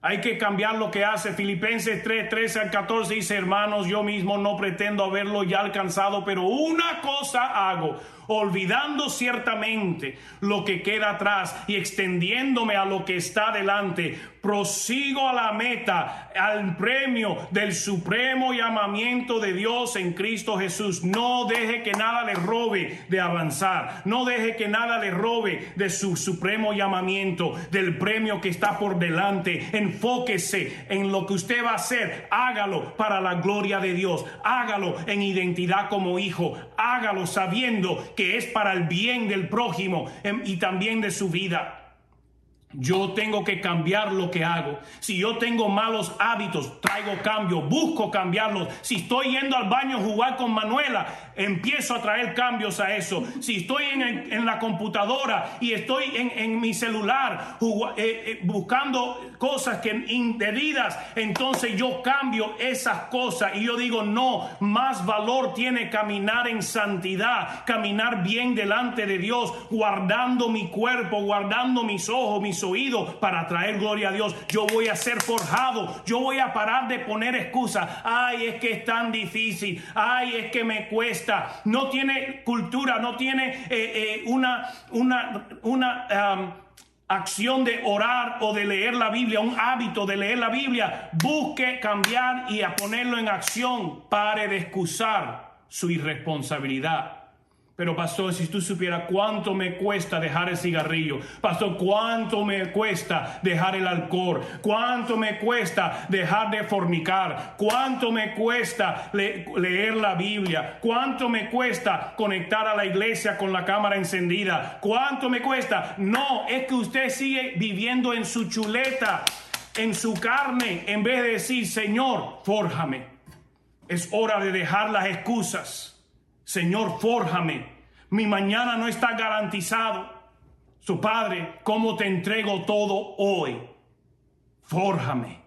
Hay que cambiar lo que hace. Filipenses 3, 13 al 14 dice, hermanos, yo mismo no pretendo haberlo ya alcanzado, pero una cosa hago olvidando ciertamente lo que queda atrás y extendiéndome a lo que está delante, prosigo a la meta, al premio del supremo llamamiento de Dios en Cristo Jesús. No deje que nada le robe de avanzar, no deje que nada le robe de su supremo llamamiento, del premio que está por delante. Enfóquese en lo que usted va a hacer, hágalo para la gloria de Dios, hágalo en identidad como hijo, hágalo sabiendo que es para el bien del prójimo em, y también de su vida. Yo tengo que cambiar lo que hago. Si yo tengo malos hábitos, traigo cambio, busco cambiarlos. Si estoy yendo al baño a jugar con Manuela, empiezo a traer cambios a eso. Si estoy en, la computadora y estoy en, mi celular eh, eh, buscando cosas que indebidas, entonces yo cambio esas cosas y yo digo, no, más valor tiene caminar en santidad, caminar bien delante de Dios, guardando mi cuerpo, guardando mis ojos, mis oídos para traer gloria a Dios. Yo voy a ser forjado. Yo voy a parar de poner excusas. Ay, es que es tan difícil. Ay, es que me cuesta. No tiene cultura, no tiene eh, eh, una, una, una acción de orar o de leer la Biblia, un hábito de leer la Biblia. Busque cambiar y a ponerlo en acción. Pare de excusar su irresponsabilidad. Pero pastor, si tú supieras cuánto me cuesta dejar el cigarrillo, pastor, cuánto me cuesta dejar el alcohol, cuánto me cuesta dejar de fornicar, cuánto me cuesta leer la Biblia, cuánto me cuesta conectar a la iglesia con la cámara encendida, cuánto me cuesta. No, es que usted sigue viviendo en su chuleta, en su carne, en vez de decir, Señor, fórjame. Es hora de dejar las excusas. Señor, fórjame. Mi mañana no está garantizado. Su Padre, ¿cómo te entrego todo hoy? Fórjame,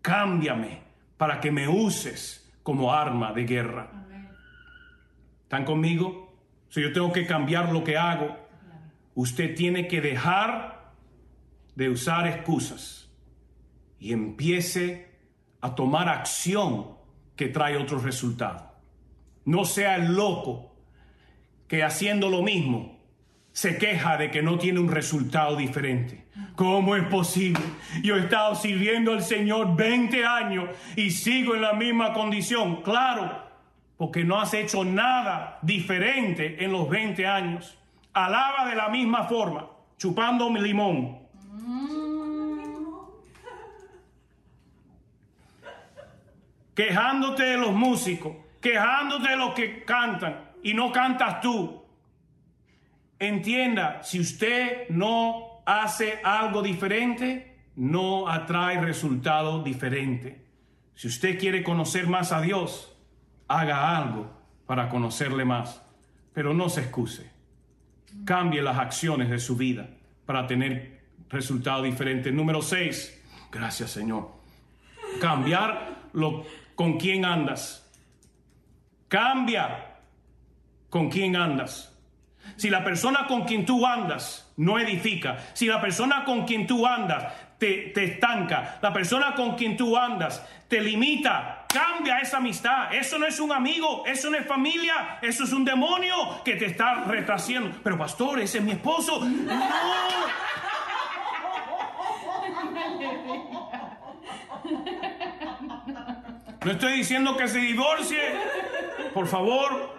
cámbiame para que me uses como arma de guerra. ¿Están conmigo? Si yo tengo que cambiar lo que hago, usted tiene que dejar de usar excusas y empiece a tomar acción que trae otro resultado. No sea el loco que haciendo lo mismo se queja de que no tiene un resultado diferente. ¿Cómo es posible? Yo he estado sirviendo al Señor 20 años y sigo en la misma condición. Claro, porque no has hecho nada diferente en los 20 años. Alaba de la misma forma, chupando mi limón. Quejándote de los músicos, quejándote de los que cantan y no cantas tú. Entienda, si usted no hace algo diferente, no atrae resultado diferente. Si usted quiere conocer más a Dios, haga algo para conocerle más, pero no se excuse. Cambie las acciones de su vida para tener resultados diferentes. Número 6, gracias Señor. Cambiar lo, con quién andas. Cambia con quién andas. Si la persona con quien tú andas no edifica, si la persona con quien tú andas te, estanca, la persona con quien tú andas te limita, cambia esa amistad. Eso no es un amigo, eso no es familia, eso es un demonio que te está retrasando. Pero pastor, ese es mi esposo. No. No estoy diciendo que se divorcie. Por favor,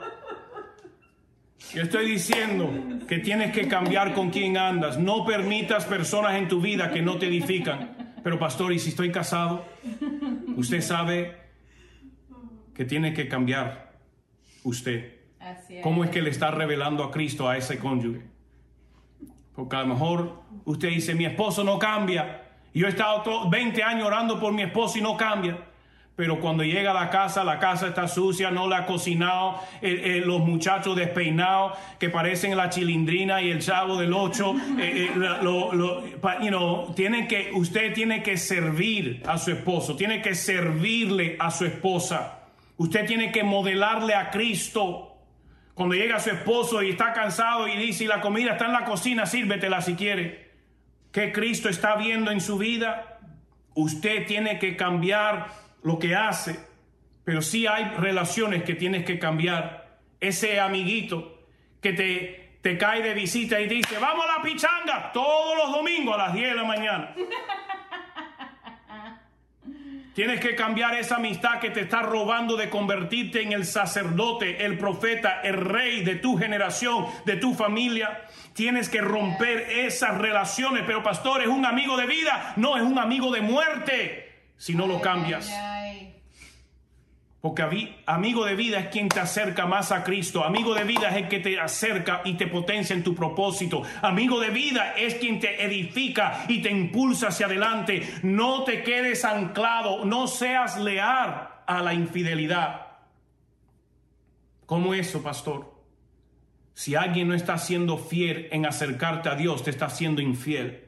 yo estoy diciendo que tienes que cambiar con quién andas. No permitas personas en tu vida que no te edifican. Pero pastor, ¿y si estoy casado? Usted sabe que tiene que cambiar usted. ¿Cómo es que le está revelando a Cristo a ese cónyuge? Porque a lo mejor usted dice, mi esposo no cambia. Yo he estado 20 años orando por mi esposo y no cambia pero cuando llega a la casa, la casa está sucia, no la ha cocinado, eh, eh, los muchachos despeinados que parecen la chilindrina y el chavo del ocho, eh, tiene que, usted tiene que servir a su esposo, tiene que servirle a su esposa, usted tiene que modelarle a Cristo. Cuando llega su esposo y está cansado y dice, la comida está en la cocina, sírvetela si quiere. ¿Qué Cristo está viendo en su vida? Usted tiene que cambiar lo que hace, pero sí hay relaciones que tienes que cambiar. Ese amiguito que te, te cae de visita y dice, vamos a la pichanga todos los domingos a las 10 de la mañana. Tienes que cambiar esa amistad que te está robando de convertirte en el sacerdote, el profeta, el rey de tu generación, de tu familia. Tienes que romper esas relaciones. Pero pastor, ¿es un amigo de vida? No, es un amigo de muerte si no lo cambias. Porque amigo de vida es quien te acerca más a Cristo. Amigo de vida es el que te acerca y te potencia en tu propósito. Amigo de vida es quien te edifica y te impulsa hacia adelante. No te quedes anclado, no seas leal a la infidelidad. ¿Cómo eso, pastor? Si alguien no está siendo fiel en acercarte a Dios, te está siendo infiel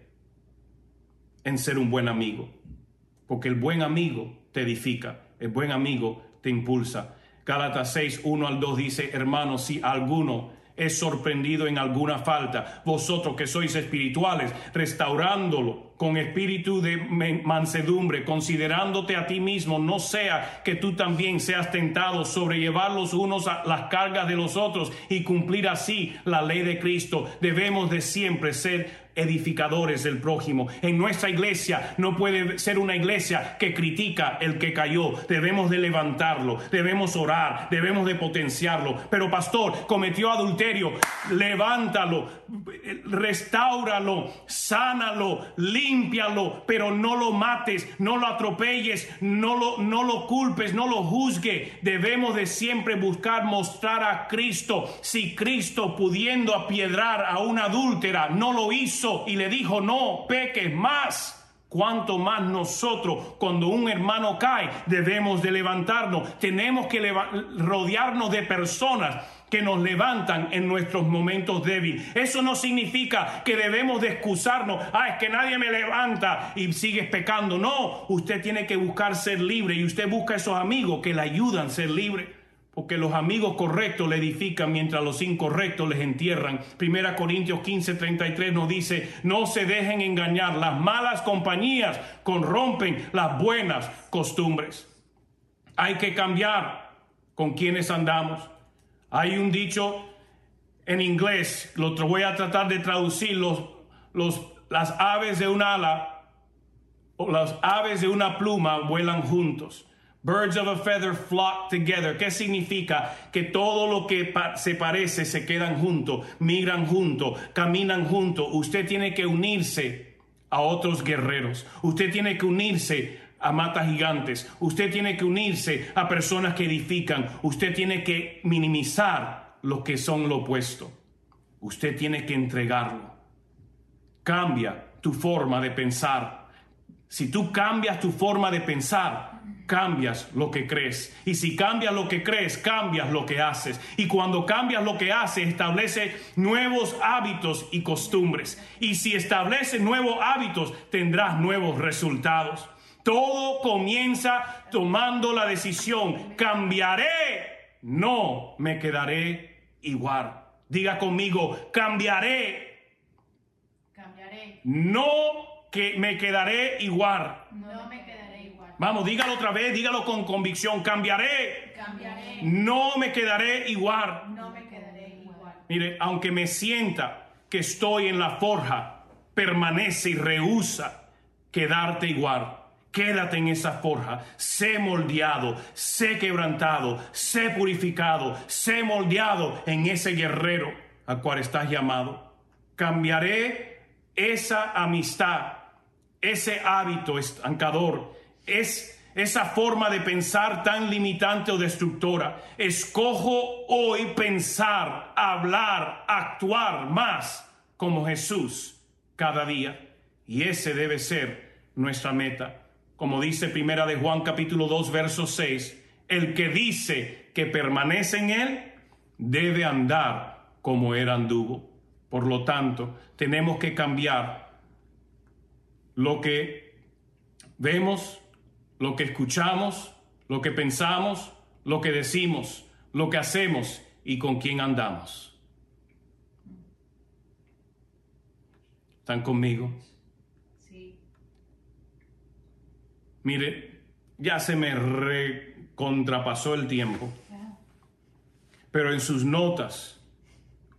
en ser un buen amigo. Porque el buen amigo te edifica, el buen amigo te impulsa. Gálatas 6, 1 al 2 dice, hermanos, si alguno es sorprendido en alguna falta, vosotros que sois espirituales, restaurándolo con espíritu de mansedumbre, considerándote a ti mismo, no sea que tú también seas tentado sobrellevar los unos a las cargas de los otros y cumplir así la ley de Cristo. Debemos de siempre ser edificadores del prójimo. En nuestra iglesia no puede ser una iglesia que critica el que cayó. Debemos de levantarlo, debemos orar, debemos de potenciarlo. Pero pastor, cometió adulterio, levántalo, restáuralo, sánalo, límpialo, pero no lo mates, no lo atropelles, no lo, no lo culpes, no lo juzgue. Debemos de siempre buscar mostrar a Cristo. Si Cristo pudiendo apiedrar a una adúltera no lo hizo, y le dijo, no peques más. Cuanto más nosotros, cuando un hermano cae, debemos de levantarnos. Tenemos que rodearnos de personas que nos levantan en nuestros momentos débiles. Eso no significa que debemos de excusarnos. Ah, es que nadie me levanta y sigues pecando. No, usted tiene que buscar ser libre y usted busca esos amigos que le ayudan a ser libre porque los amigos correctos le edifican mientras los incorrectos les entierran. Primera Corintios 15, 33 nos dice, no se dejen engañar, las malas compañías corrompen las buenas costumbres. Hay que cambiar con quienes andamos. Hay un dicho en inglés, lo voy a tratar de traducir, los, los, las aves de un ala o las aves de una pluma vuelan juntos. Birds of a feather flock together. ¿Qué significa? Que todo lo que se parece se quedan juntos, migran juntos, caminan juntos. Usted tiene que unirse a otros guerreros. Usted tiene que unirse a matas gigantes. Usted tiene que unirse a personas que edifican. Usted tiene que minimizar lo que son lo opuesto. Usted tiene que entregarlo. Cambia tu forma de pensar. Si tú cambias tu forma de pensar, cambias lo que crees. Y si cambias lo que crees, cambias lo que haces. Y cuando cambias lo que haces, establece nuevos hábitos y costumbres. Y si estableces nuevos hábitos, tendrás nuevos resultados. Todo comienza tomando la decisión, cambiaré, no me quedaré igual. Diga conmigo, cambiaré. Cambiaré. No que me quedaré igual. No me Vamos, dígalo otra vez, dígalo con convicción. Cambiaré. No me quedaré igual. No me quedaré igual. Mire, aunque me sienta que estoy en la forja, permanece y rehúsa quedarte igual. Quédate en esa forja, sé moldeado, sé quebrantado, sé purificado, sé moldeado en ese guerrero al cual estás llamado. Cambiaré esa amistad, ese hábito estancador es esa forma de pensar tan limitante o destructora. Escojo hoy pensar, hablar, actuar más como Jesús cada día. Y ese debe ser nuestra meta. Como dice Primera de Juan capítulo 2 verso 6, el que dice que permanece en él debe andar como él anduvo. Por lo tanto, tenemos que cambiar lo que vemos lo que escuchamos, lo que pensamos, lo que decimos, lo que hacemos y con quién andamos. ¿Están conmigo? Sí. Mire, ya se me recontrapasó el tiempo. Pero en sus notas,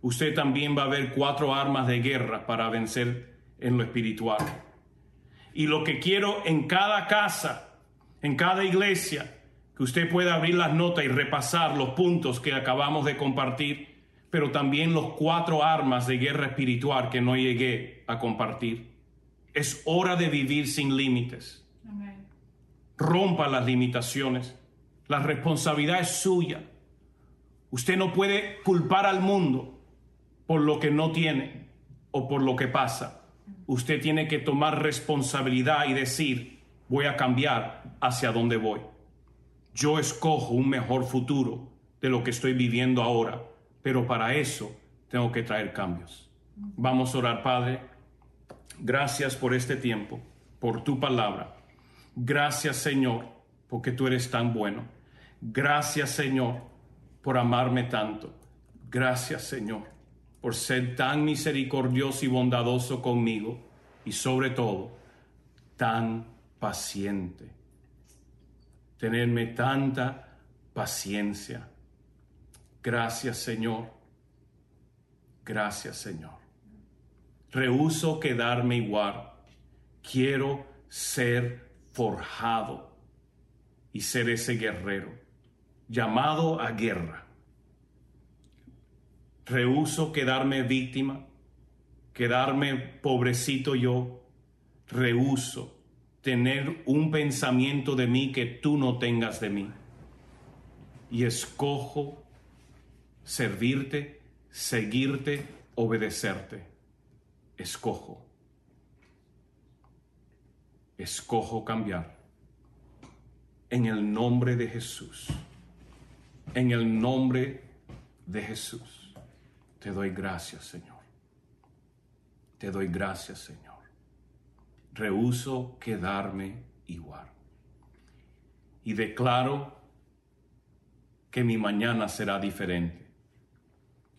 usted también va a ver cuatro armas de guerra para vencer en lo espiritual. Y lo que quiero en cada casa en cada iglesia, que usted pueda abrir las notas y repasar los puntos que acabamos de compartir, pero también los cuatro armas de guerra espiritual que no llegué a compartir. Es hora de vivir sin límites. Rompa las limitaciones. La responsabilidad es suya. Usted no puede culpar al mundo por lo que no tiene o por lo que pasa. Usted tiene que tomar responsabilidad y decir, voy a cambiar hacia dónde voy. Yo escojo un mejor futuro de lo que estoy viviendo ahora, pero para eso tengo que traer cambios. Vamos a orar, Padre. Gracias por este tiempo, por tu palabra. Gracias, Señor, porque tú eres tan bueno. Gracias, Señor, por amarme tanto. Gracias, Señor, por ser tan misericordioso y bondadoso conmigo y sobre todo tan paciente. Tenerme tanta paciencia. Gracias, Señor. Gracias, Señor. Rehuso quedarme igual. Quiero ser forjado y ser ese guerrero llamado a guerra. Rehuso quedarme víctima, quedarme pobrecito yo. Rehuso tener un pensamiento de mí que tú no tengas de mí. Y escojo servirte, seguirte, obedecerte. Escojo. Escojo cambiar. En el nombre de Jesús. En el nombre de Jesús. Te doy gracias, Señor. Te doy gracias, Señor. Rehuso quedarme igual. Y declaro que mi mañana será diferente.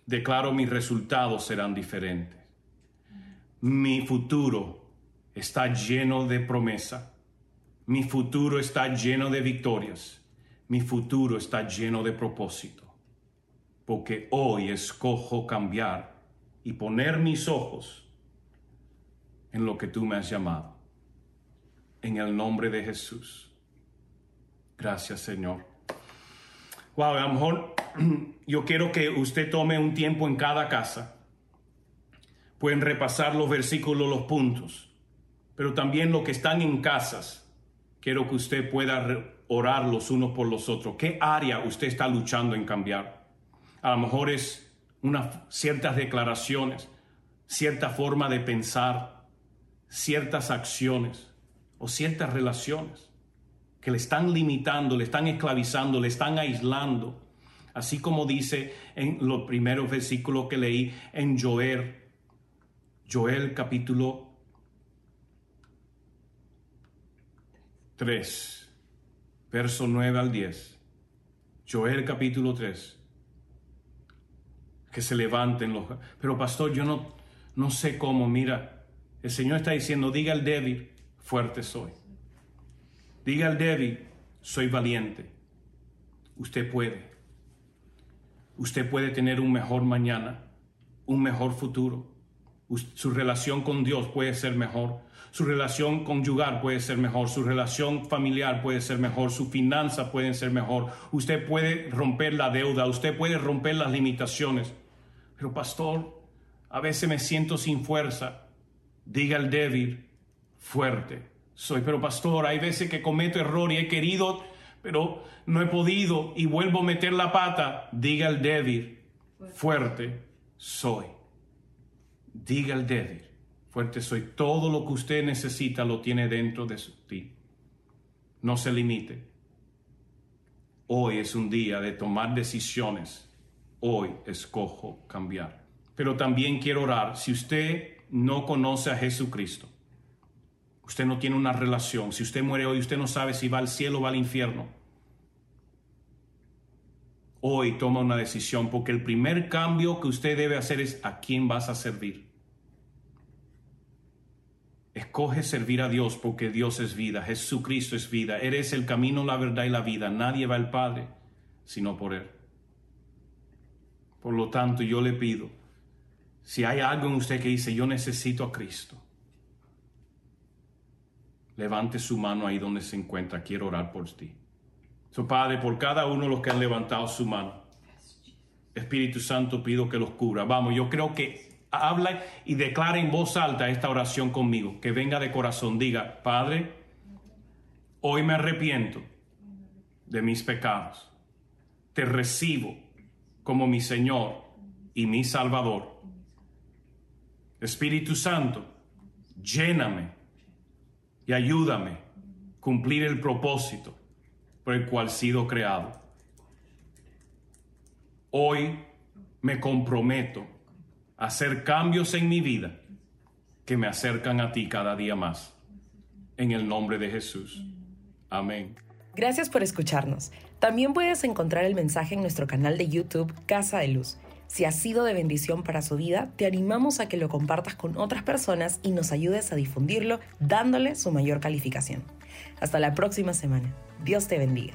Declaro mis resultados serán diferentes. Mi futuro está lleno de promesa. Mi futuro está lleno de victorias. Mi futuro está lleno de propósito. Porque hoy escojo cambiar y poner mis ojos en lo que tú me has llamado. En el nombre de Jesús. Gracias, Señor. Wow, a lo mejor yo quiero que usted tome un tiempo en cada casa. Pueden repasar los versículos, los puntos. Pero también los que están en casas, quiero que usted pueda orar los unos por los otros. ¿Qué área usted está luchando en cambiar? A lo mejor es unas ciertas declaraciones, cierta forma de pensar, ciertas acciones o ciertas relaciones que le están limitando, le están esclavizando, le están aislando. Así como dice en los primeros versículos que leí en Joel, Joel capítulo 3, verso 9 al 10. Joel capítulo 3. Que se levanten los... Pero pastor, yo no, no sé cómo, mira, el Señor está diciendo, diga al débil, fuerte soy. Diga al débil, soy valiente. Usted puede. Usted puede tener un mejor mañana, un mejor futuro. Su relación con Dios puede ser mejor. Su relación conyugal puede ser mejor. Su relación familiar puede ser mejor. Su finanza puede ser mejor. Usted puede romper la deuda. Usted puede romper las limitaciones. Pero pastor, a veces me siento sin fuerza. Diga el débil, fuerte soy. Pero pastor, hay veces que cometo error y he querido, pero no he podido y vuelvo a meter la pata. Diga el débil, fuerte soy. Diga el débil, fuerte soy. Todo lo que usted necesita lo tiene dentro de ti. No se limite. Hoy es un día de tomar decisiones. Hoy escojo cambiar. Pero también quiero orar. Si usted no conoce a Jesucristo, usted no tiene una relación, si usted muere hoy, usted no sabe si va al cielo o va al infierno. Hoy toma una decisión porque el primer cambio que usted debe hacer es a quién vas a servir. Escoge servir a Dios porque Dios es vida, Jesucristo es vida, eres el camino, la verdad y la vida. Nadie va al Padre sino por Él. Por lo tanto, yo le pido, si hay algo en usted que dice, yo necesito a Cristo, levante su mano ahí donde se encuentra, quiero orar por ti. So, Padre, por cada uno de los que han levantado su mano, Espíritu Santo, pido que los cubra. Vamos, yo creo que habla y declara en voz alta esta oración conmigo, que venga de corazón. Diga, Padre, hoy me arrepiento de mis pecados. Te recibo como mi Señor y mi Salvador. Espíritu Santo, lléname y ayúdame a cumplir el propósito por el cual he sido creado. Hoy me comprometo a hacer cambios en mi vida que me acercan a ti cada día más. En el nombre de Jesús. Amén. Gracias por escucharnos. También puedes encontrar el mensaje en nuestro canal de YouTube Casa de Luz. Si ha sido de bendición para su vida, te animamos a que lo compartas con otras personas y nos ayudes a difundirlo dándole su mayor calificación. Hasta la próxima semana. Dios te bendiga.